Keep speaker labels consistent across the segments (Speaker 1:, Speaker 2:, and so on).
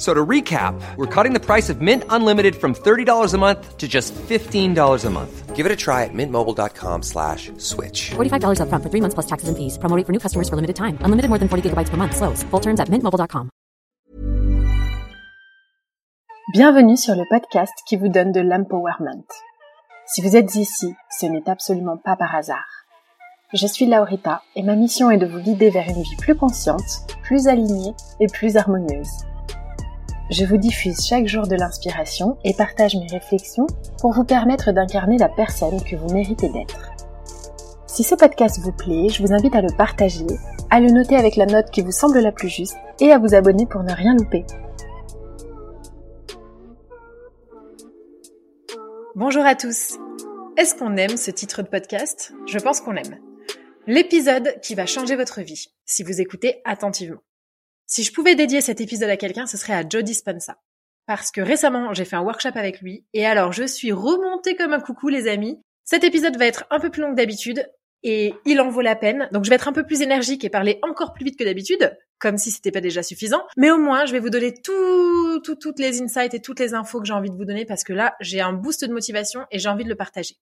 Speaker 1: So to recap, we're cutting the price of Mint Unlimited from $30 a month to just $15 a month. Give it a try at mintmobile.com slash switch.
Speaker 2: $45 upfront for three months plus taxes and fees. Promo rate for new customers for limited time. Unlimited more than 40 gigabytes per month. Slows. Full terms at mintmobile.com.
Speaker 3: Bienvenue sur le podcast qui vous donne de l'empowerment. Si vous êtes ici, ce n'est absolument pas par hasard. Je suis Laurita et ma mission est de vous guider vers une vie plus consciente, plus alignée et plus harmonieuse. Je vous diffuse chaque jour de l'inspiration et partage mes réflexions pour vous permettre d'incarner la personne que vous méritez d'être. Si ce podcast vous plaît, je vous invite à le partager, à le noter avec la note qui vous semble la plus juste et à vous abonner pour ne rien louper.
Speaker 4: Bonjour à tous. Est-ce qu'on aime ce titre de podcast? Je pense qu'on l'aime. L'épisode qui va changer votre vie, si vous écoutez attentivement. Si je pouvais dédier cet épisode à quelqu'un, ce serait à Joe Dispenza. Parce que récemment, j'ai fait un workshop avec lui, et alors je suis remontée comme un coucou les amis. Cet épisode va être un peu plus long que d'habitude, et il en vaut la peine. Donc je vais être un peu plus énergique et parler encore plus vite que d'habitude, comme si c'était pas déjà suffisant. Mais au moins, je vais vous donner tout, tout, toutes les insights et toutes les infos que j'ai envie de vous donner parce que là, j'ai un boost de motivation et j'ai envie de le partager.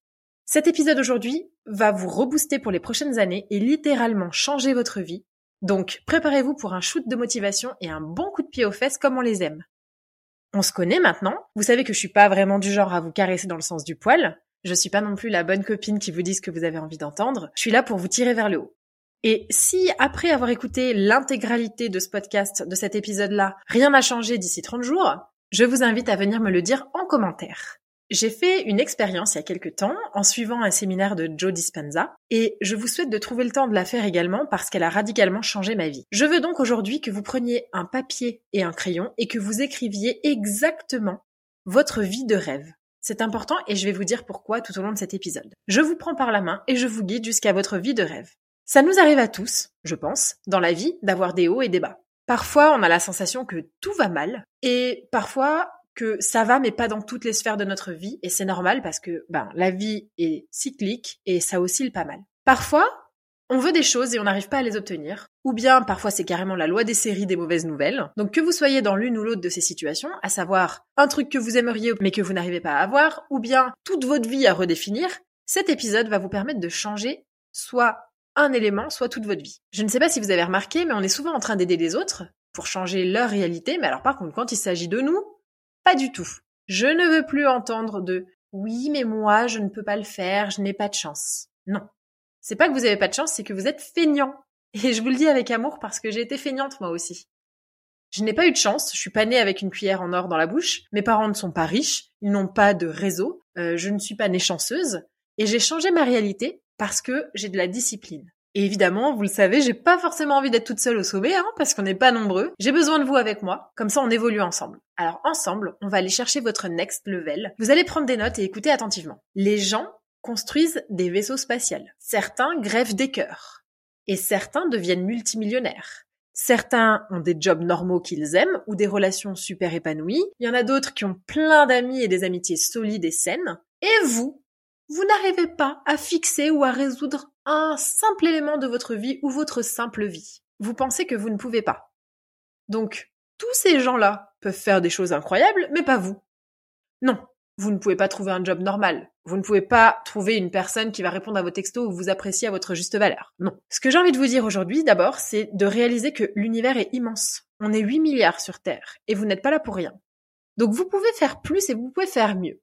Speaker 4: Cet épisode aujourd'hui va vous rebooster pour les prochaines années et littéralement changer votre vie. Donc, préparez-vous pour un shoot de motivation et un bon coup de pied aux fesses comme on les aime. On se connaît maintenant. Vous savez que je suis pas vraiment du genre à vous caresser dans le sens du poil. Je suis pas non plus la bonne copine qui vous dit ce que vous avez envie d'entendre. Je suis là pour vous tirer vers le haut. Et si, après avoir écouté l'intégralité de ce podcast, de cet épisode-là, rien n'a changé d'ici 30 jours, je vous invite à venir me le dire en commentaire. J'ai fait une expérience il y a quelques temps en suivant un séminaire de Joe Dispenza et je vous souhaite de trouver le temps de la faire également parce qu'elle a radicalement changé ma vie. Je veux donc aujourd'hui que vous preniez un papier et un crayon et que vous écriviez exactement votre vie de rêve. C'est important et je vais vous dire pourquoi tout au long de cet épisode. Je vous prends par la main et je vous guide jusqu'à votre vie de rêve. Ça nous arrive à tous, je pense, dans la vie, d'avoir des hauts et des bas. Parfois, on a la sensation que tout va mal et parfois que ça va mais pas dans toutes les sphères de notre vie et c'est normal parce que ben la vie est cyclique et ça oscille pas mal. Parfois, on veut des choses et on n'arrive pas à les obtenir, ou bien parfois c'est carrément la loi des séries des mauvaises nouvelles. Donc que vous soyez dans l'une ou l'autre de ces situations, à savoir un truc que vous aimeriez mais que vous n'arrivez pas à avoir, ou bien toute votre vie à redéfinir, cet épisode va vous permettre de changer soit un élément, soit toute votre vie. Je ne sais pas si vous avez remarqué, mais on est souvent en train d'aider les autres pour changer leur réalité, mais alors par contre quand il s'agit de nous, pas du tout. Je ne veux plus entendre de oui, mais moi, je ne peux pas le faire, je n'ai pas de chance. Non. C'est pas que vous avez pas de chance, c'est que vous êtes feignant. Et je vous le dis avec amour parce que j'ai été feignante moi aussi. Je n'ai pas eu de chance, je suis pas née avec une cuillère en or dans la bouche, mes parents ne sont pas riches, ils n'ont pas de réseau, euh, je ne suis pas née chanceuse, et j'ai changé ma réalité parce que j'ai de la discipline. Et évidemment, vous le savez, j'ai pas forcément envie d'être toute seule au sommet, hein, parce qu'on n'est pas nombreux. J'ai besoin de vous avec moi, comme ça on évolue ensemble. Alors ensemble, on va aller chercher votre next level. Vous allez prendre des notes et écouter attentivement. Les gens construisent des vaisseaux spatials. Certains grèvent des cœurs. Et certains deviennent multimillionnaires. Certains ont des jobs normaux qu'ils aiment ou des relations super épanouies. Il y en a d'autres qui ont plein d'amis et des amitiés solides et saines. Et vous, vous n'arrivez pas à fixer ou à résoudre un simple élément de votre vie ou votre simple vie. Vous pensez que vous ne pouvez pas. Donc, tous ces gens-là peuvent faire des choses incroyables, mais pas vous. Non, vous ne pouvez pas trouver un job normal. Vous ne pouvez pas trouver une personne qui va répondre à vos textos ou vous apprécier à votre juste valeur. Non. Ce que j'ai envie de vous dire aujourd'hui, d'abord, c'est de réaliser que l'univers est immense. On est 8 milliards sur Terre et vous n'êtes pas là pour rien. Donc vous pouvez faire plus et vous pouvez faire mieux.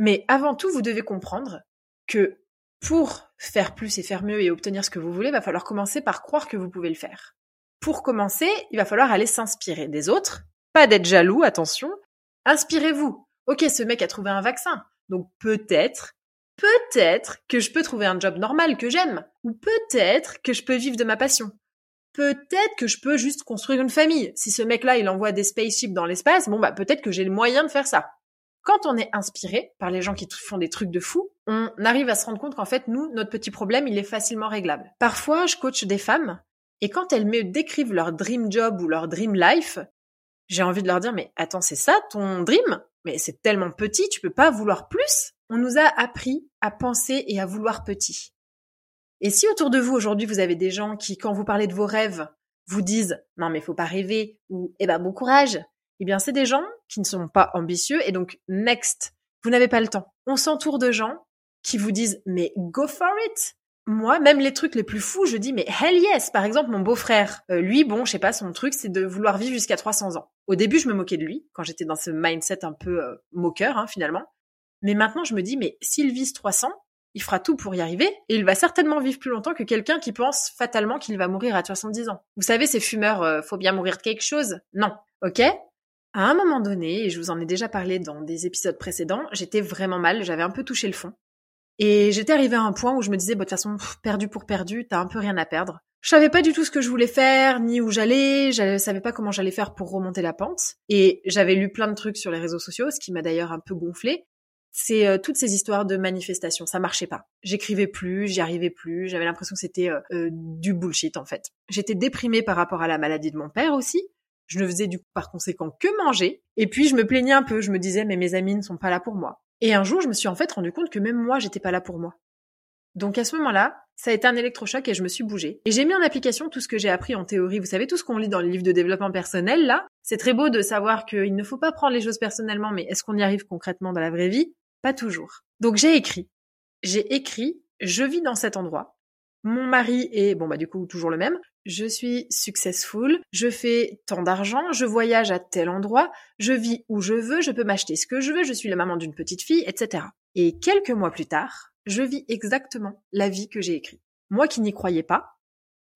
Speaker 4: Mais avant tout, vous devez comprendre que pour faire plus et faire mieux et obtenir ce que vous voulez, il va falloir commencer par croire que vous pouvez le faire. Pour commencer, il va falloir aller s'inspirer des autres, pas d'être jaloux, attention. Inspirez-vous. Ok, ce mec a trouvé un vaccin, donc peut-être, peut-être que je peux trouver un job normal que j'aime, ou peut-être que je peux vivre de ma passion. Peut-être que je peux juste construire une famille. Si ce mec-là, il envoie des spaceships dans l'espace, bon bah peut-être que j'ai le moyen de faire ça. Quand on est inspiré par les gens qui font des trucs de fou, on arrive à se rendre compte qu'en fait, nous, notre petit problème, il est facilement réglable. Parfois, je coach des femmes, et quand elles me décrivent leur dream job ou leur dream life, j'ai envie de leur dire, mais attends, c'est ça ton dream? Mais c'est tellement petit, tu peux pas vouloir plus? On nous a appris à penser et à vouloir petit. Et si autour de vous aujourd'hui vous avez des gens qui, quand vous parlez de vos rêves, vous disent non mais faut pas rêver ou eh ben bon courage, eh bien, c'est des gens qui ne sont pas ambitieux et donc, next, vous n'avez pas le temps. On s'entoure de gens qui vous disent, mais go for it! Moi, même les trucs les plus fous, je dis, mais hell yes! Par exemple, mon beau-frère, euh, lui, bon, je sais pas, son truc, c'est de vouloir vivre jusqu'à 300 ans. Au début, je me moquais de lui, quand j'étais dans ce mindset un peu euh, moqueur, hein, finalement. Mais maintenant, je me dis, mais s'il vise 300, il fera tout pour y arriver, et il va certainement vivre plus longtemps que quelqu'un qui pense fatalement qu'il va mourir à 70 ans. Vous savez, ces fumeurs, euh, faut bien mourir de quelque chose? Non. Ok? À un moment donné, et je vous en ai déjà parlé dans des épisodes précédents, j'étais vraiment mal, j'avais un peu touché le fond. Et j'étais arrivée à un point où je me disais, bah, de toute façon, perdu pour perdu, t'as un peu rien à perdre. Je savais pas du tout ce que je voulais faire, ni où j'allais, je savais pas comment j'allais faire pour remonter la pente. Et j'avais lu plein de trucs sur les réseaux sociaux, ce qui m'a d'ailleurs un peu gonflé. C'est euh, toutes ces histoires de manifestations, ça marchait pas. J'écrivais plus, j'y arrivais plus, j'avais l'impression que c'était euh, euh, du bullshit en fait. J'étais déprimée par rapport à la maladie de mon père aussi, je ne faisais du coup par conséquent que manger. Et puis je me plaignais un peu, je me disais mais mes amis ne sont pas là pour moi. Et un jour je me suis en fait rendu compte que même moi j'étais pas là pour moi. Donc à ce moment-là, ça a été un électrochoc et je me suis bougée. Et j'ai mis en application tout ce que j'ai appris en théorie. Vous savez, tout ce qu'on lit dans les livres de développement personnel, là. C'est très beau de savoir qu'il ne faut pas prendre les choses personnellement, mais est-ce qu'on y arrive concrètement dans la vraie vie? Pas toujours. Donc j'ai écrit. J'ai écrit, je vis dans cet endroit. Mon mari est, bon bah du coup, toujours le même je suis successful, je fais tant d'argent, je voyage à tel endroit, je vis où je veux, je peux m'acheter ce que je veux, je suis la maman d'une petite fille, etc. Et quelques mois plus tard, je vis exactement la vie que j'ai écrite. Moi qui n'y croyais pas,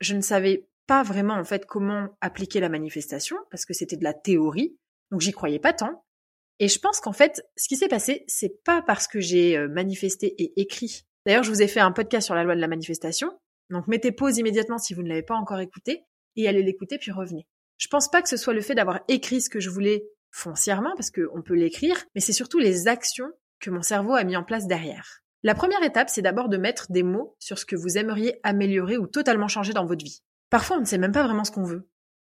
Speaker 4: je ne savais pas vraiment en fait comment appliquer la manifestation parce que c'était de la théorie, donc j'y croyais pas tant. Et je pense qu'en fait, ce qui s'est passé, c'est pas parce que j'ai euh, manifesté et écrit. D'ailleurs, je vous ai fait un podcast sur la loi de la manifestation donc mettez pause immédiatement si vous ne l'avez pas encore écouté et allez l'écouter puis revenez. Je pense pas que ce soit le fait d'avoir écrit ce que je voulais foncièrement, parce qu'on peut l'écrire, mais c'est surtout les actions que mon cerveau a mis en place derrière. La première étape, c'est d'abord de mettre des mots sur ce que vous aimeriez améliorer ou totalement changer dans votre vie. Parfois, on ne sait même pas vraiment ce qu'on veut.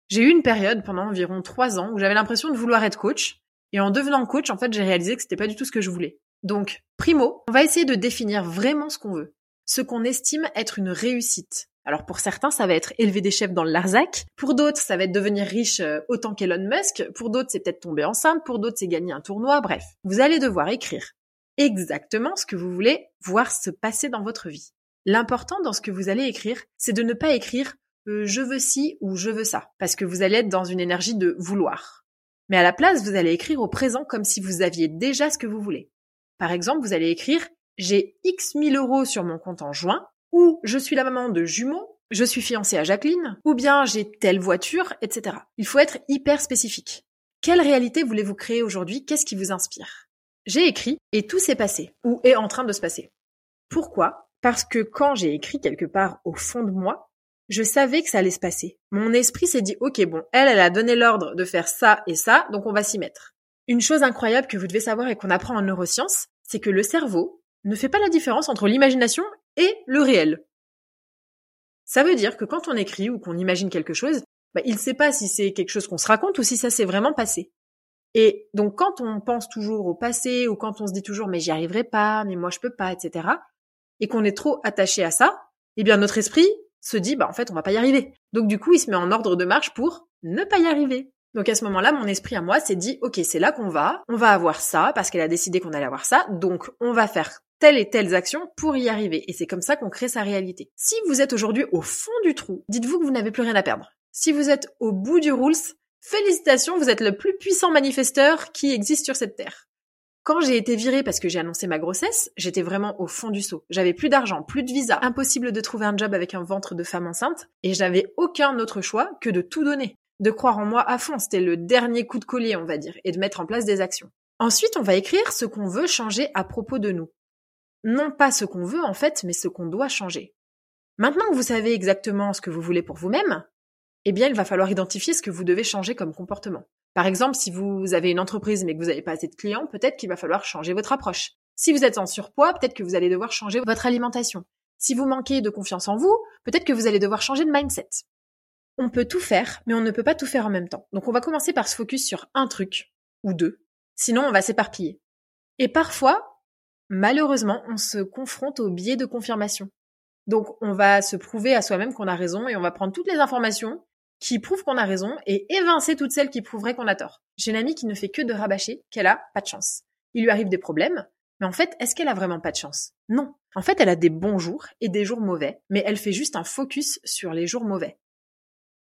Speaker 4: J'ai eu une période pendant environ trois ans où j'avais l'impression de vouloir être coach, et en devenant coach, en fait, j'ai réalisé que c'était pas du tout ce que je voulais. Donc, primo, on va essayer de définir vraiment ce qu'on veut ce qu'on estime être une réussite. Alors pour certains, ça va être élever des chefs dans le Larzac. Pour d'autres, ça va être devenir riche euh, autant qu'Elon Musk. Pour d'autres, c'est peut-être tomber enceinte. Pour d'autres, c'est gagner un tournoi. Bref, vous allez devoir écrire exactement ce que vous voulez voir se passer dans votre vie. L'important dans ce que vous allez écrire, c'est de ne pas écrire euh, je veux ci ou je veux ça, parce que vous allez être dans une énergie de vouloir. Mais à la place, vous allez écrire au présent comme si vous aviez déjà ce que vous voulez. Par exemple, vous allez écrire j'ai X mille euros sur mon compte en juin, ou je suis la maman de jumeaux, je suis fiancée à Jacqueline, ou bien j'ai telle voiture, etc. Il faut être hyper spécifique. Quelle réalité voulez-vous créer aujourd'hui? Qu'est-ce qui vous inspire? J'ai écrit et tout s'est passé, ou est en train de se passer. Pourquoi? Parce que quand j'ai écrit quelque part au fond de moi, je savais que ça allait se passer. Mon esprit s'est dit, ok, bon, elle, elle a donné l'ordre de faire ça et ça, donc on va s'y mettre. Une chose incroyable que vous devez savoir et qu'on apprend en neurosciences, c'est que le cerveau, ne fait pas la différence entre l'imagination et le réel. Ça veut dire que quand on écrit ou qu'on imagine quelque chose, bah, il ne sait pas si c'est quelque chose qu'on se raconte ou si ça s'est vraiment passé. Et donc quand on pense toujours au passé ou quand on se dit toujours mais j'y arriverai pas, mais moi je peux pas, etc. et qu'on est trop attaché à ça, eh bien notre esprit se dit bah en fait on va pas y arriver. Donc du coup il se met en ordre de marche pour ne pas y arriver. Donc à ce moment-là, mon esprit à moi s'est dit, ok, c'est là qu'on va, on va avoir ça, parce qu'elle a décidé qu'on allait avoir ça, donc on va faire telle et telles actions pour y arriver. Et c'est comme ça qu'on crée sa réalité. Si vous êtes aujourd'hui au fond du trou, dites-vous que vous n'avez plus rien à perdre. Si vous êtes au bout du rules, félicitations, vous êtes le plus puissant manifesteur qui existe sur cette terre. Quand j'ai été virée parce que j'ai annoncé ma grossesse, j'étais vraiment au fond du seau. J'avais plus d'argent, plus de visa, impossible de trouver un job avec un ventre de femme enceinte, et j'avais aucun autre choix que de tout donner de croire en moi à fond. C'était le dernier coup de collier, on va dire, et de mettre en place des actions. Ensuite, on va écrire ce qu'on veut changer à propos de nous. Non pas ce qu'on veut, en fait, mais ce qu'on doit changer. Maintenant que vous savez exactement ce que vous voulez pour vous-même, eh bien, il va falloir identifier ce que vous devez changer comme comportement. Par exemple, si vous avez une entreprise mais que vous n'avez pas assez de clients, peut-être qu'il va falloir changer votre approche. Si vous êtes en surpoids, peut-être que vous allez devoir changer votre alimentation. Si vous manquez de confiance en vous, peut-être que vous allez devoir changer de mindset on peut tout faire, mais on ne peut pas tout faire en même temps. Donc on va commencer par se focus sur un truc ou deux, sinon on va s'éparpiller. Et parfois, malheureusement, on se confronte au biais de confirmation. Donc on va se prouver à soi-même qu'on a raison et on va prendre toutes les informations qui prouvent qu'on a raison et évincer toutes celles qui prouveraient qu'on a tort. J'ai une amie qui ne fait que de rabâcher qu'elle a pas de chance. Il lui arrive des problèmes, mais en fait, est-ce qu'elle a vraiment pas de chance? Non. En fait, elle a des bons jours et des jours mauvais, mais elle fait juste un focus sur les jours mauvais.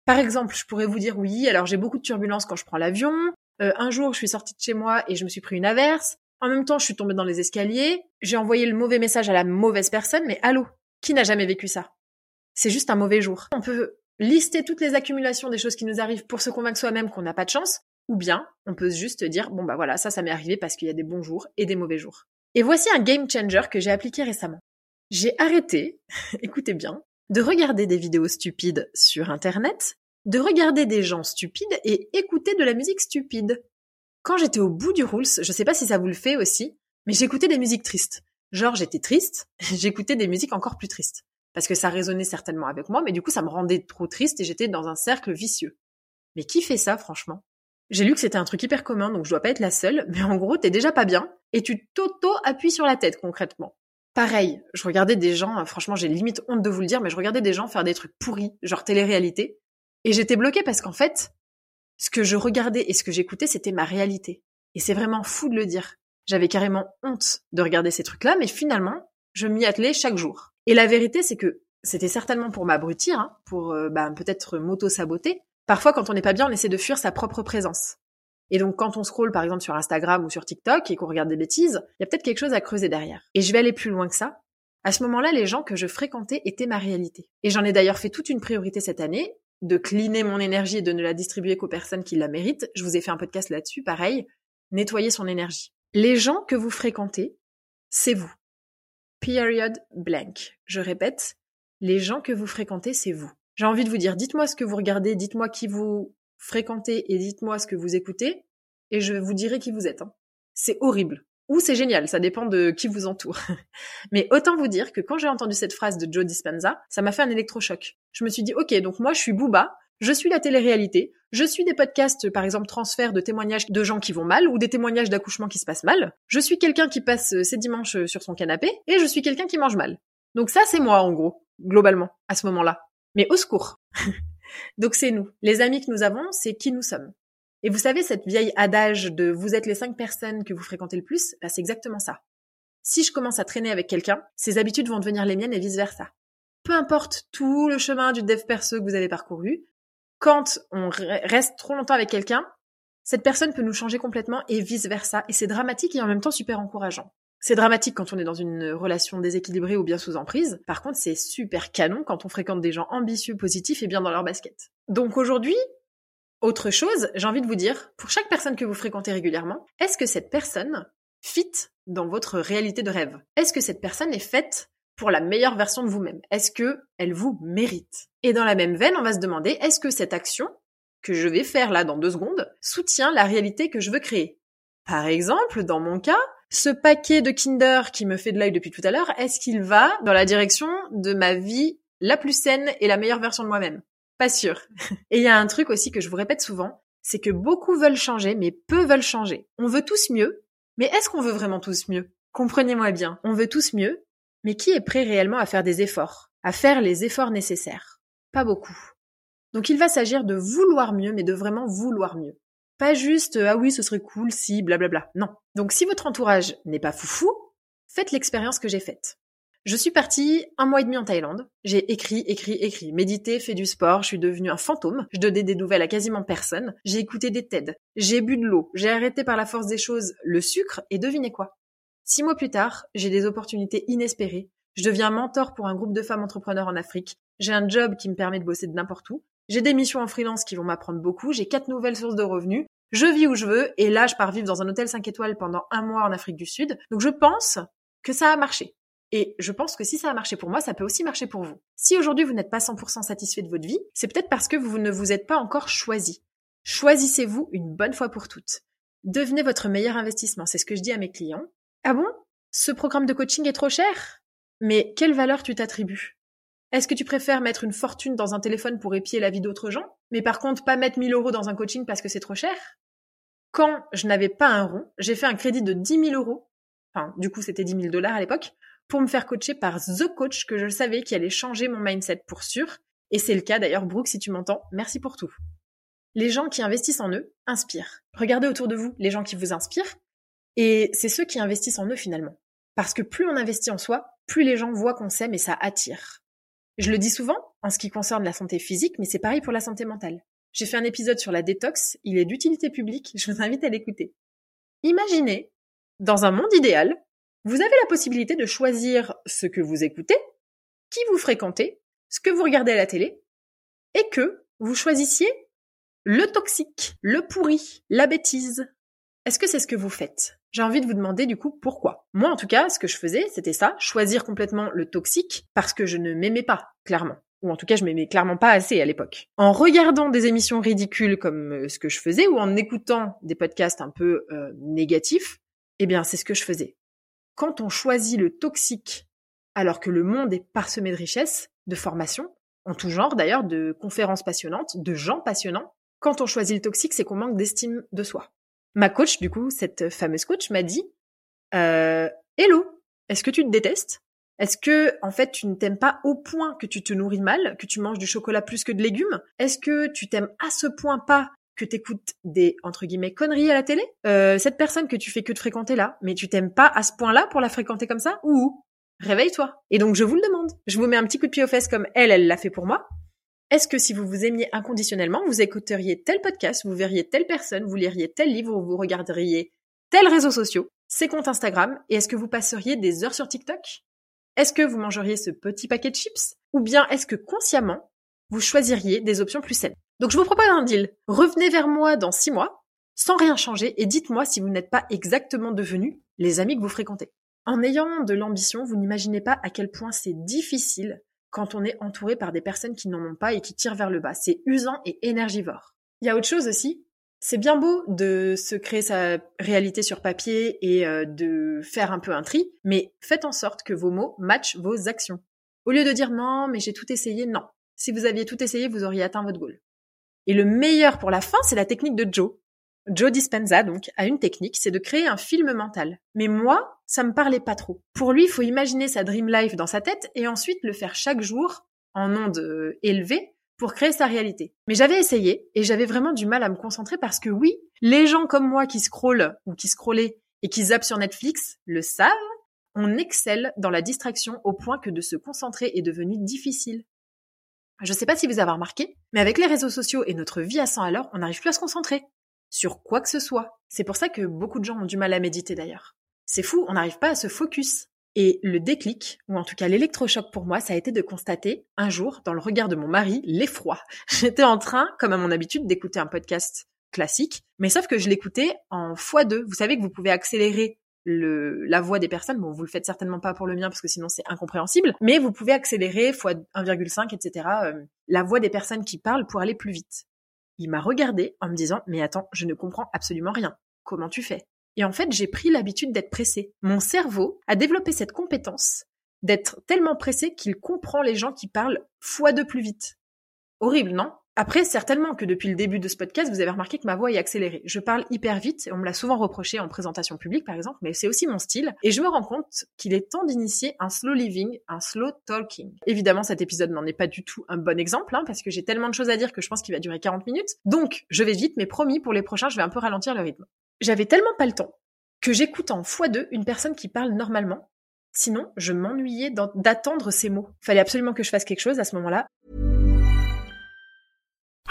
Speaker 4: Par exemple, je pourrais vous dire oui, alors j'ai beaucoup de turbulences quand je prends l'avion. Euh, un jour, je suis sortie de chez moi et je me suis pris une averse. En même temps, je suis tombée dans les escaliers. J'ai envoyé le mauvais message à la mauvaise personne, mais allô, qui n'a jamais vécu ça? C'est juste un mauvais jour. On peut lister toutes les accumulations des choses qui nous arrivent pour se convaincre soi-même qu'on n'a pas de chance, ou bien on peut juste dire bon bah voilà, ça ça m'est arrivé parce qu'il y a des bons jours et des mauvais jours. Et voici un game changer que j'ai appliqué récemment. J'ai arrêté, écoutez bien, de regarder des vidéos stupides sur Internet, de regarder des gens stupides et écouter de la musique stupide. Quand j'étais au bout du rules, je sais pas si ça vous le fait aussi, mais j'écoutais des musiques tristes. Genre j'étais triste, j'écoutais des musiques encore plus tristes. Parce que ça résonnait certainement avec moi, mais du coup ça me rendait trop triste et j'étais dans un cercle vicieux. Mais qui fait ça, franchement? J'ai lu que c'était un truc hyper commun, donc je dois pas être la seule, mais en gros, t'es déjà pas bien, et tu t'auto-appuies sur la tête, concrètement. Pareil, je regardais des gens, euh, franchement, j'ai limite honte de vous le dire, mais je regardais des gens faire des trucs pourris, genre télé-réalité. Et j'étais bloquée parce qu'en fait, ce que je regardais et ce que j'écoutais, c'était ma réalité. Et c'est vraiment fou de le dire. J'avais carrément honte de regarder ces trucs-là, mais finalement, je m'y attelais chaque jour. Et la vérité, c'est que c'était certainement pour m'abrutir, hein, pour euh, bah, peut-être m'auto-saboter. Parfois, quand on n'est pas bien, on essaie de fuir sa propre présence. Et donc, quand on scrolle, par exemple, sur Instagram ou sur TikTok et qu'on regarde des bêtises, il y a peut-être quelque chose à creuser derrière. Et je vais aller plus loin que ça. À ce moment-là, les gens que je fréquentais étaient ma réalité. Et j'en ai d'ailleurs fait toute une priorité cette année, de cleaner mon énergie et de ne la distribuer qu'aux personnes qui la méritent. Je vous ai fait un podcast là-dessus, pareil. Nettoyer son énergie. Les gens que vous fréquentez, c'est vous. Period blank. Je répète, les gens que vous fréquentez, c'est vous. J'ai envie de vous dire, dites-moi ce que vous regardez, dites-moi qui vous fréquentez et dites-moi ce que vous écoutez, et je vous dirai qui vous êtes. Hein. C'est horrible. Ou c'est génial, ça dépend de qui vous entoure. Mais autant vous dire que quand j'ai entendu cette phrase de Joe Dispenza, ça m'a fait un électrochoc. Je me suis dit, ok, donc moi je suis Booba, je suis la télé-réalité, je suis des podcasts, par exemple, transfert de témoignages de gens qui vont mal ou des témoignages d'accouchement qui se passent mal. Je suis quelqu'un qui passe euh, ses dimanches euh, sur son canapé et je suis quelqu'un qui mange mal. Donc ça, c'est moi, en gros, globalement, à ce moment-là. Mais au secours. donc c'est nous. Les amis que nous avons, c'est qui nous sommes. Et vous savez, cette vieille adage de vous êtes les cinq personnes que vous fréquentez le plus, bah, c'est exactement ça. Si je commence à traîner avec quelqu'un, ses habitudes vont devenir les miennes et vice versa. Peu importe tout le chemin du dev perso que vous avez parcouru, quand on reste trop longtemps avec quelqu'un, cette personne peut nous changer complètement et vice versa. Et c'est dramatique et en même temps super encourageant. C'est dramatique quand on est dans une relation déséquilibrée ou bien sous emprise. Par contre, c'est super canon quand on fréquente des gens ambitieux, positifs et bien dans leur basket. Donc aujourd'hui, autre chose, j'ai envie de vous dire, pour chaque personne que vous fréquentez régulièrement, est-ce que cette personne fit dans votre réalité de rêve? Est-ce que cette personne est faite pour la meilleure version de vous-même? Est-ce que elle vous mérite? Et dans la même veine, on va se demander est-ce que cette action que je vais faire là dans deux secondes soutient la réalité que je veux créer? Par exemple, dans mon cas, ce paquet de Kinder qui me fait de l'œil depuis tout à l'heure, est-ce qu'il va dans la direction de ma vie la plus saine et la meilleure version de moi-même? Pas sûr. Et il y a un truc aussi que je vous répète souvent, c'est que beaucoup veulent changer, mais peu veulent changer. On veut tous mieux, mais est-ce qu'on veut vraiment tous mieux? Comprenez-moi bien, on veut tous mieux, mais qui est prêt réellement à faire des efforts, à faire les efforts nécessaires? Pas beaucoup. Donc il va s'agir de vouloir mieux, mais de vraiment vouloir mieux. Pas juste ah oui, ce serait cool si blablabla. Non. Donc si votre entourage n'est pas foufou, faites l'expérience que j'ai faite. Je suis partie un mois et demi en Thaïlande. J'ai écrit, écrit, écrit, médité, fait du sport. Je suis devenue un fantôme. Je donnais des nouvelles à quasiment personne. J'ai écouté des TED. J'ai bu de l'eau. J'ai arrêté par la force des choses le sucre. Et devinez quoi? Six mois plus tard, j'ai des opportunités inespérées. Je deviens mentor pour un groupe de femmes entrepreneurs en Afrique. J'ai un job qui me permet de bosser de n'importe où. J'ai des missions en freelance qui vont m'apprendre beaucoup. J'ai quatre nouvelles sources de revenus. Je vis où je veux. Et là, je pars vivre dans un hôtel 5 étoiles pendant un mois en Afrique du Sud. Donc je pense que ça a marché. Et je pense que si ça a marché pour moi, ça peut aussi marcher pour vous. Si aujourd'hui vous n'êtes pas 100% satisfait de votre vie, c'est peut-être parce que vous ne vous êtes pas encore choisi. Choisissez-vous une bonne fois pour toutes. Devenez votre meilleur investissement, c'est ce que je dis à mes clients. Ah bon? Ce programme de coaching est trop cher? Mais quelle valeur tu t'attribues? Est-ce que tu préfères mettre une fortune dans un téléphone pour épier la vie d'autres gens, mais par contre pas mettre 1000 euros dans un coaching parce que c'est trop cher? Quand je n'avais pas un rond, j'ai fait un crédit de 10 000 euros, enfin du coup c'était 10 000 dollars à l'époque, pour me faire coacher par The Coach que je savais qui allait changer mon mindset pour sûr. Et c'est le cas d'ailleurs, Brooke, si tu m'entends, merci pour tout. Les gens qui investissent en eux inspirent. Regardez autour de vous les gens qui vous inspirent. Et c'est ceux qui investissent en eux finalement. Parce que plus on investit en soi, plus les gens voient qu'on s'aime et ça attire. Je le dis souvent en ce qui concerne la santé physique, mais c'est pareil pour la santé mentale. J'ai fait un épisode sur la détox, il est d'utilité publique, je vous invite à l'écouter. Imaginez, dans un monde idéal, vous avez la possibilité de choisir ce que vous écoutez, qui vous fréquentez, ce que vous regardez à la télé, et que vous choisissiez le toxique, le pourri, la bêtise. Est-ce que c'est ce que vous faites? J'ai envie de vous demander du coup pourquoi. Moi en tout cas, ce que je faisais, c'était ça, choisir complètement le toxique parce que je ne m'aimais pas, clairement. Ou en tout cas, je m'aimais clairement pas assez à l'époque. En regardant des émissions ridicules comme euh, ce que je faisais ou en écoutant des podcasts un peu euh, négatifs, eh bien, c'est ce que je faisais quand on choisit le toxique alors que le monde est parsemé de richesses, de formations, en tout genre d'ailleurs, de conférences passionnantes, de gens passionnants, quand on choisit le toxique, c'est qu'on manque d'estime de soi. Ma coach, du coup, cette fameuse coach, m'a dit euh, Hello, est-ce que tu te détestes? Est-ce que, en fait, tu ne t'aimes pas au point que tu te nourris mal, que tu manges du chocolat plus que de légumes? Est-ce que tu t'aimes à ce point pas que t'écoutes des entre guillemets conneries à la télé euh, Cette personne que tu fais que de fréquenter là, mais tu t'aimes pas à ce point-là pour la fréquenter comme ça Ou réveille-toi. Et donc je vous le demande. Je vous mets un petit coup de pied aux fesses comme elle, elle l'a fait pour moi. Est-ce que si vous vous aimiez inconditionnellement, vous écouteriez tel podcast, vous verriez telle personne, vous liriez tel livre, vous regarderiez tel réseau social, ces comptes Instagram, et est-ce que vous passeriez des heures sur TikTok? Est-ce que vous mangeriez ce petit paquet de chips? Ou bien est-ce que consciemment, vous choisiriez des options plus saines? Donc je vous propose un deal. Revenez vers moi dans six mois, sans rien changer, et dites-moi si vous n'êtes pas exactement devenus les amis que vous fréquentez. En ayant de l'ambition, vous n'imaginez pas à quel point c'est difficile quand on est entouré par des personnes qui n'en ont pas et qui tirent vers le bas. C'est usant et énergivore. Il y a autre chose aussi. C'est bien beau de se créer sa réalité sur papier et euh, de faire un peu un tri, mais faites en sorte que vos mots matchent vos actions. Au lieu de dire non, mais j'ai tout essayé, non. Si vous aviez tout essayé, vous auriez atteint votre goal. Et le meilleur pour la fin, c'est la technique de Joe. Joe Dispenza, donc, a une technique, c'est de créer un film mental. Mais moi, ça me parlait pas trop. Pour lui, il faut imaginer sa dream life dans sa tête et ensuite le faire chaque jour en ondes euh, élevées pour créer sa réalité. Mais j'avais essayé et j'avais vraiment du mal à me concentrer parce que oui, les gens comme moi qui scrollent ou qui scrollaient et qui zappent sur Netflix le savent, on excelle dans la distraction au point que de se concentrer est devenu difficile. Je ne sais pas si vous avez remarqué, mais avec les réseaux sociaux et notre vie à 100 à l'heure, on n'arrive plus à se concentrer sur quoi que ce soit. C'est pour ça que beaucoup de gens ont du mal à méditer d'ailleurs. C'est fou, on n'arrive pas à se focus. Et le déclic, ou en tout cas l'électrochoc pour moi, ça a été de constater un jour, dans le regard de mon mari, l'effroi. J'étais en train, comme à mon habitude, d'écouter un podcast classique, mais sauf que je l'écoutais en x2. Vous savez que vous pouvez accélérer le, la voix des personnes. Bon, vous le faites certainement pas pour le mien parce que sinon c'est incompréhensible, mais vous pouvez accélérer x 1,5, etc. la voix des personnes qui parlent pour aller plus vite. Il m'a regardé en me disant, mais attends, je ne comprends absolument rien. Comment tu fais? Et en fait, j'ai pris l'habitude d'être pressé. Mon cerveau a développé cette compétence d'être tellement pressé qu'il comprend les gens qui parlent fois deux plus vite. Horrible, non? Après, certainement que depuis le début de ce podcast, vous avez remarqué que ma voix est accélérée. Je parle hyper vite, et on me l'a souvent reproché en présentation publique, par exemple, mais c'est aussi mon style. Et je me rends compte qu'il est temps d'initier un slow living, un slow talking. Évidemment, cet épisode n'en est pas du tout un bon exemple, hein, parce que j'ai tellement de choses à dire que je pense qu'il va durer 40 minutes. Donc, je vais vite, mais promis, pour les prochains, je vais un peu ralentir le rythme. J'avais tellement pas le temps que j'écoute en x2 une personne qui parle normalement. Sinon, je m'ennuyais d'attendre ces mots. Fallait absolument que je fasse quelque chose à ce moment-là.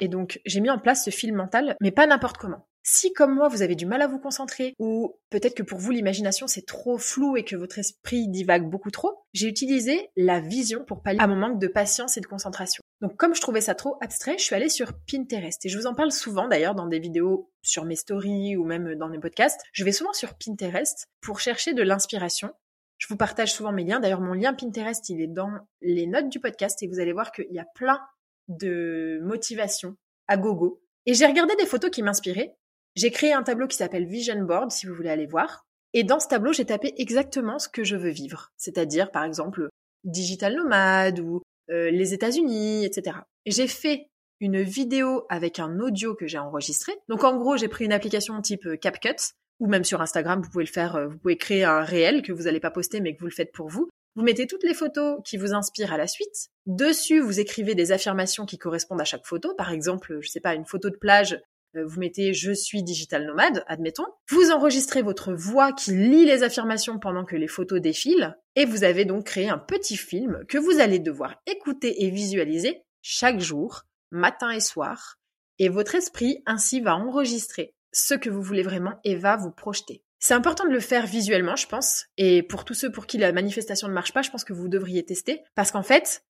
Speaker 4: Et donc, j'ai mis en place ce fil mental, mais pas n'importe comment. Si, comme moi, vous avez du mal à vous concentrer, ou peut-être que pour vous, l'imagination, c'est trop flou et que votre esprit divague beaucoup trop, j'ai utilisé la vision pour pallier à mon manque de patience et de concentration. Donc, comme je trouvais ça trop abstrait, je suis allée sur Pinterest. Et je vous en parle souvent, d'ailleurs, dans des vidéos sur mes stories ou même dans mes podcasts. Je vais souvent sur Pinterest pour chercher de l'inspiration. Je vous partage souvent mes liens. D'ailleurs, mon lien Pinterest, il est dans les notes du podcast et vous allez voir qu'il y a plein de motivation à gogo. Et j'ai regardé des photos qui m'inspiraient. J'ai créé un tableau qui s'appelle Vision Board, si vous voulez aller voir. Et dans ce tableau, j'ai tapé exactement ce que je veux vivre. C'est-à-dire, par exemple, digital nomade ou euh, les États-Unis, etc. Et j'ai fait une vidéo avec un audio que j'ai enregistré. Donc en gros, j'ai pris une application type euh, CapCut, ou même sur Instagram, vous pouvez le faire, euh, vous pouvez créer un réel que vous n'allez pas poster mais que vous le faites pour vous. Vous mettez toutes les photos qui vous inspirent à la suite. Dessus, vous écrivez des affirmations qui correspondent à chaque photo. Par exemple, je sais pas, une photo de plage, euh, vous mettez je suis digital nomade, admettons. Vous enregistrez votre voix qui lit les affirmations pendant que les photos défilent. Et vous avez donc créé un petit film que vous allez devoir écouter et visualiser chaque jour, matin et soir. Et votre esprit ainsi va enregistrer ce que vous voulez vraiment et va vous projeter. C'est important de le faire visuellement, je pense. Et pour tous ceux pour qui la manifestation ne marche pas, je pense que vous devriez tester. Parce qu'en fait,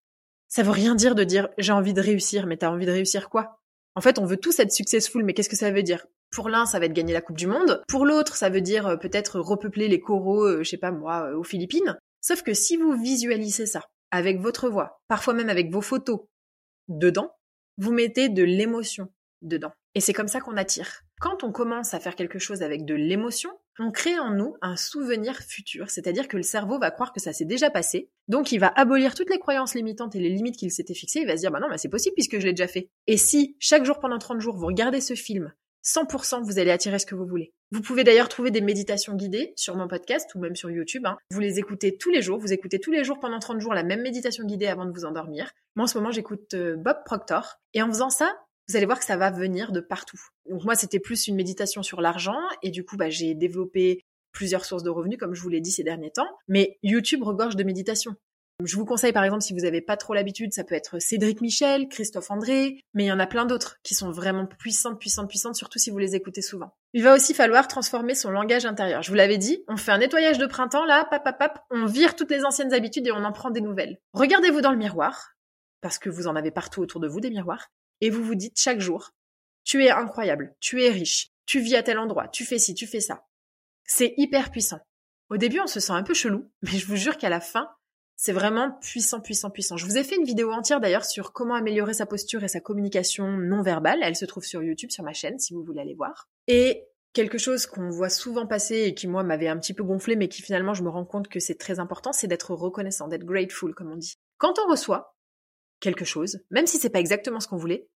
Speaker 4: ça veut rien dire de dire j'ai envie de réussir, mais t'as envie de réussir quoi? En fait, on veut tous être successful, mais qu'est-ce que ça veut dire? Pour l'un, ça va être gagner la Coupe du Monde. Pour l'autre, ça veut dire euh, peut-être repeupler les coraux, euh, je sais pas moi, euh, aux Philippines. Sauf que si vous visualisez ça, avec votre voix, parfois même avec vos photos, dedans, vous mettez de l'émotion dedans. Et c'est comme ça qu'on attire. Quand on commence à faire quelque chose avec de l'émotion, on crée en nous un souvenir futur, c'est-à-dire que le cerveau va croire que ça s'est déjà passé, donc il va abolir toutes les croyances limitantes et les limites qu'il s'était fixées, il va se dire bah non, mais c'est possible puisque je l'ai déjà fait. Et si chaque jour pendant 30 jours vous regardez ce film, 100% vous allez attirer ce que vous voulez. Vous pouvez d'ailleurs trouver des méditations guidées sur mon podcast ou même sur YouTube. Hein. Vous les écoutez tous les jours, vous écoutez tous les jours pendant 30 jours la même méditation guidée avant de vous endormir. Moi en ce moment j'écoute euh, Bob Proctor et en faisant ça, vous allez voir que ça va venir de partout. Donc moi, c'était plus une méditation sur l'argent et du coup, bah, j'ai développé plusieurs sources de revenus, comme je vous l'ai dit ces derniers temps. Mais YouTube regorge de méditation. Je vous conseille par exemple si vous n'avez pas trop l'habitude, ça peut être Cédric Michel, Christophe André, mais il y en a plein d'autres qui sont vraiment puissantes, puissantes, puissantes, surtout si vous les écoutez souvent. Il va aussi falloir transformer son langage intérieur. Je vous l'avais dit, on fait un nettoyage de printemps là, pap, pap, pap, on vire toutes les anciennes habitudes et on en prend des nouvelles. Regardez-vous dans le miroir, parce que vous en avez partout autour de vous des miroirs, et vous vous dites chaque jour, tu es incroyable, tu es riche, tu vis à tel endroit, tu fais ci, tu fais ça. C'est hyper puissant. Au début, on se sent un peu chelou, mais je vous jure qu'à la fin, c'est vraiment puissant, puissant, puissant. Je vous ai fait une vidéo entière d'ailleurs sur comment améliorer sa posture et sa communication non verbale. Elle se trouve sur YouTube, sur ma chaîne, si vous voulez aller voir. Et quelque chose qu'on voit souvent passer et qui moi m'avait un petit peu gonflé, mais qui finalement je me rends compte que c'est très important, c'est d'être reconnaissant, d'être grateful, comme on dit. Quand on reçoit, quelque chose, même si c'est pas exactement ce qu'on voulait,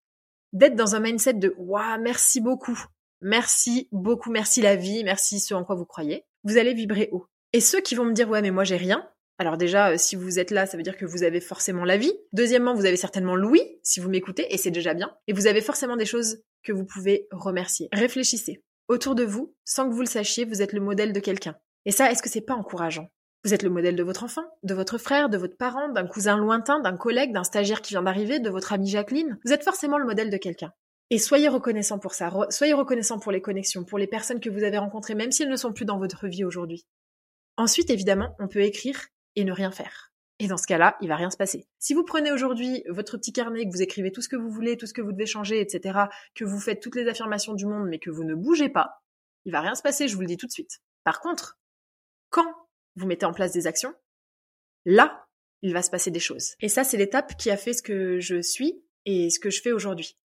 Speaker 4: d'être dans un mindset de waouh, merci beaucoup, merci beaucoup, merci la vie, merci ce en quoi vous croyez, vous allez vibrer haut. Et ceux qui vont me dire ouais mais moi j'ai rien, Alors déjà, euh, si vous êtes là, ça veut dire que vous avez forcément la vie. Deuxièmement, vous avez certainement l'ouïe, si vous m'écoutez, et c'est déjà bien. Et vous avez forcément des choses que vous pouvez remercier. Réfléchissez. Autour de vous, sans que vous le sachiez, vous êtes le modèle de quelqu'un. Et ça, est-ce que c'est pas encourageant? Vous êtes le modèle de votre enfant, de votre frère, de votre parent, d'un cousin lointain, d'un collègue, d'un stagiaire qui vient d'arriver, de votre amie Jacqueline. Vous êtes forcément le modèle de quelqu'un. Et soyez reconnaissant pour ça. Soyez reconnaissant pour les connexions, pour les personnes que vous avez rencontrées, même si elles ne sont plus dans votre vie aujourd'hui. Ensuite, évidemment, on peut écrire et ne rien faire. Et dans ce cas-là, il va rien se passer. Si vous prenez aujourd'hui votre petit carnet, que vous écrivez tout ce que vous voulez, tout ce que vous devez changer, etc., que vous faites toutes les affirmations du monde, mais que vous ne bougez pas, il va rien se passer, je vous le dis tout de suite. Par contre, quand vous mettez en place des actions, là, il va se passer des choses. Et ça, c'est l'étape qui a fait ce que je suis et ce que je fais aujourd'hui.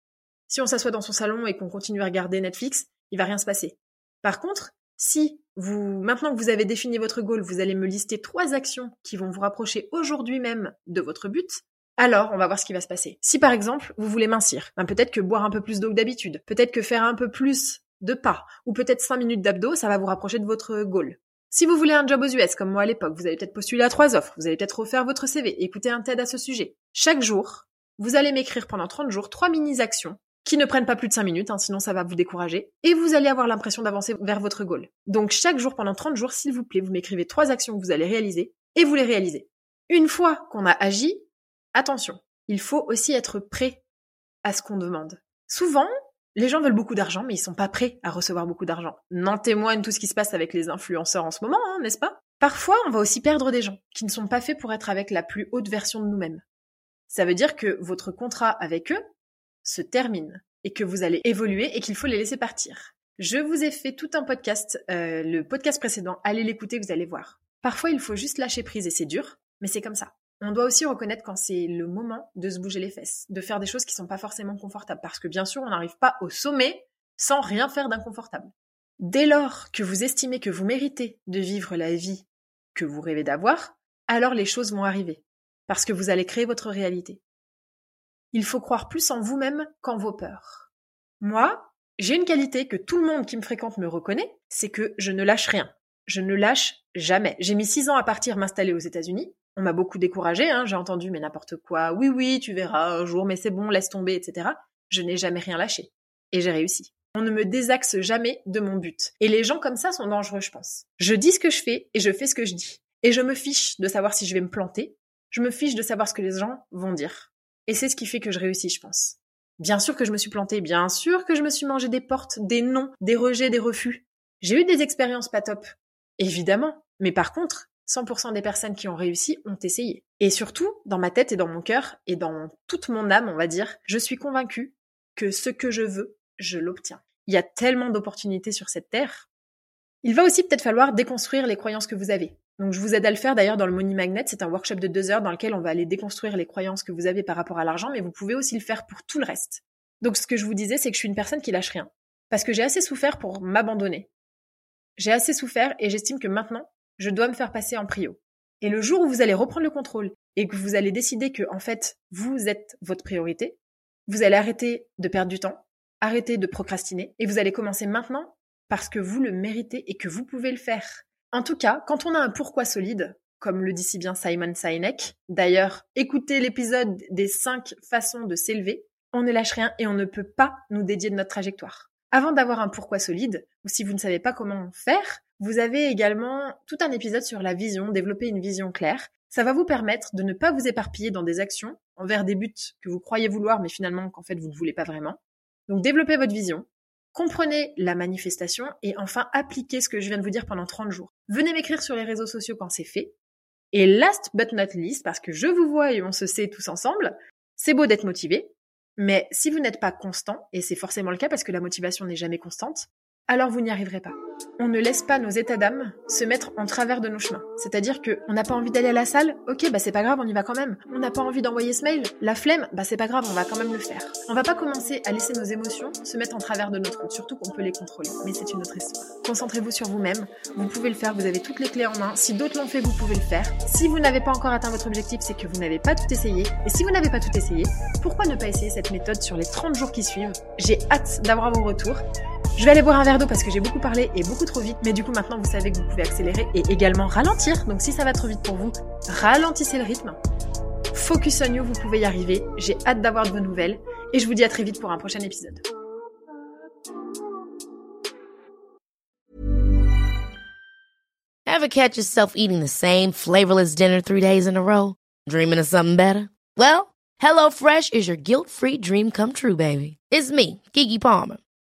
Speaker 4: Si on s'assoit dans son salon et qu'on continue à regarder Netflix, il va rien se passer. Par contre, si vous, maintenant que vous avez défini votre goal, vous allez me lister trois actions qui vont vous rapprocher aujourd'hui même de votre but, alors on va voir ce qui va se passer. Si par exemple, vous voulez mincir, ben peut-être que boire un peu plus d'eau que d'habitude, peut-être que faire un peu plus de pas, ou peut-être cinq minutes d'abdos, ça va vous rapprocher de votre goal. Si vous voulez un job aux US, comme moi à l'époque, vous allez peut-être postuler à trois offres, vous allez peut-être refaire votre CV, écouter un TED à ce sujet. Chaque jour, vous allez m'écrire pendant 30 jours trois mini-actions qui ne prennent pas plus de 5 minutes, hein, sinon ça va vous décourager, et vous allez avoir l'impression d'avancer vers votre goal. Donc chaque jour, pendant 30 jours, s'il vous plaît, vous m'écrivez trois actions que vous allez réaliser, et vous les réalisez. Une fois qu'on a agi, attention, il faut aussi être prêt à ce qu'on demande. Souvent, les gens veulent beaucoup d'argent, mais ils sont pas prêts à recevoir beaucoup d'argent. N'en témoigne tout ce qui se passe avec les influenceurs en ce moment, hein, n'est-ce pas? Parfois, on va aussi perdre des gens qui ne sont pas faits pour être avec la plus haute version de nous-mêmes. Ça veut dire que votre contrat avec eux, se termine et que vous allez évoluer et qu'il faut les laisser partir. Je vous ai fait tout un podcast, euh, le podcast précédent, allez l'écouter, vous allez voir. Parfois, il faut juste lâcher prise et c'est dur, mais c'est comme ça. On doit aussi reconnaître quand c'est le moment de se bouger les fesses, de faire des choses qui sont pas forcément confortables, parce que bien sûr, on n'arrive pas au sommet sans rien faire d'inconfortable. Dès lors que vous estimez que vous méritez de vivre la vie que vous rêvez d'avoir, alors les choses vont arriver, parce que vous allez créer votre réalité. Il faut croire plus en vous-même qu'en vos peurs. Moi, j'ai une qualité que tout le monde qui me fréquente me reconnaît, c'est que je ne lâche rien. Je ne lâche jamais. J'ai mis six ans à partir m'installer aux États-Unis. On m'a beaucoup découragé, hein, j'ai entendu mais n'importe quoi. Oui, oui, tu verras un jour, mais c'est bon, laisse tomber, etc. Je n'ai jamais rien lâché. Et j'ai réussi. On ne me désaxe jamais de mon but. Et les gens comme ça sont dangereux, je pense. Je dis ce que je fais et je fais ce que je dis. Et je me fiche de savoir si je vais me planter. Je me fiche de savoir ce que les gens vont dire. Et c'est ce qui fait que je réussis, je pense. Bien sûr que je me suis plantée, bien sûr que je me suis mangé des portes, des noms, des rejets, des refus. J'ai eu des expériences pas top. Évidemment. Mais par contre, 100% des personnes qui ont réussi ont essayé. Et surtout, dans ma tête et dans mon cœur, et dans toute mon âme, on va dire, je suis convaincue que ce que je veux, je l'obtiens. Il y a tellement d'opportunités sur cette terre. Il va aussi peut-être falloir déconstruire les croyances que vous avez. Donc je vous aide à le faire d'ailleurs dans le Money Magnet. C'est un workshop de deux heures dans lequel on va aller déconstruire les croyances que vous avez par rapport à l'argent, mais vous pouvez aussi le faire pour tout le reste. Donc ce que je vous disais, c'est que je suis une personne qui lâche rien. Parce que j'ai assez souffert pour m'abandonner. J'ai assez souffert et j'estime que maintenant, je dois me faire passer en prio. Et le jour où vous allez reprendre le contrôle et que vous allez décider que, en fait, vous êtes votre priorité, vous allez arrêter de perdre du temps, arrêter de procrastiner et vous allez commencer maintenant parce que vous le méritez et que vous pouvez le faire. En tout cas, quand on a un pourquoi solide, comme le dit si bien Simon Sinek, d'ailleurs, écoutez l'épisode des cinq façons de s'élever, on ne lâche rien et on ne peut pas nous dédier de notre trajectoire. Avant d'avoir un pourquoi solide, ou si vous ne savez pas comment faire, vous avez également tout un épisode sur la vision, développer une vision claire. Ça va vous permettre de ne pas vous éparpiller dans des actions envers des buts que vous croyez vouloir, mais finalement qu'en fait vous ne voulez pas vraiment. Donc développez votre vision, Comprenez la manifestation et enfin appliquez ce que je viens de vous dire pendant 30 jours. Venez m'écrire sur les réseaux sociaux quand c'est fait. Et last but not least, parce que je vous vois et on se sait tous ensemble, c'est beau d'être motivé, mais si vous n'êtes pas constant, et c'est forcément le cas parce que la motivation n'est jamais constante, alors vous n'y arriverez pas. On ne laisse pas nos états d'âme se mettre en travers de nos chemins. C'est-à-dire que on n'a pas envie d'aller à la salle, ok, bah c'est pas grave, on y va quand même. On n'a pas envie d'envoyer ce mail, la flemme, bah c'est pas grave, on va quand même le faire. On va pas commencer à laisser nos émotions se mettre en travers de notre route, surtout qu'on peut les contrôler. Mais c'est une autre histoire. Concentrez-vous sur vous-même, vous pouvez le faire, vous avez toutes les clés en main. Si d'autres l'ont fait, vous pouvez le faire. Si vous n'avez pas encore atteint votre objectif, c'est que vous n'avez pas tout essayé. Et si vous n'avez pas tout essayé, pourquoi ne pas essayer cette méthode sur les 30 jours qui suivent? J'ai hâte d'avoir vos retours. Je vais aller boire un verre d'eau parce que j'ai beaucoup parlé et beaucoup trop vite, mais du coup maintenant vous savez que vous pouvez accélérer et également ralentir. Donc si ça va trop vite pour vous, ralentissez le rythme. Focus on you, vous pouvez y arriver. J'ai hâte d'avoir de vos nouvelles et je vous dis à très vite pour un prochain épisode.
Speaker 5: Ever catch yourself eating the same flavorless dinner three days in a row? Dreaming of something better? Well, HelloFresh is your guilt-free dream come true, baby. It's me, Kiki Palmer.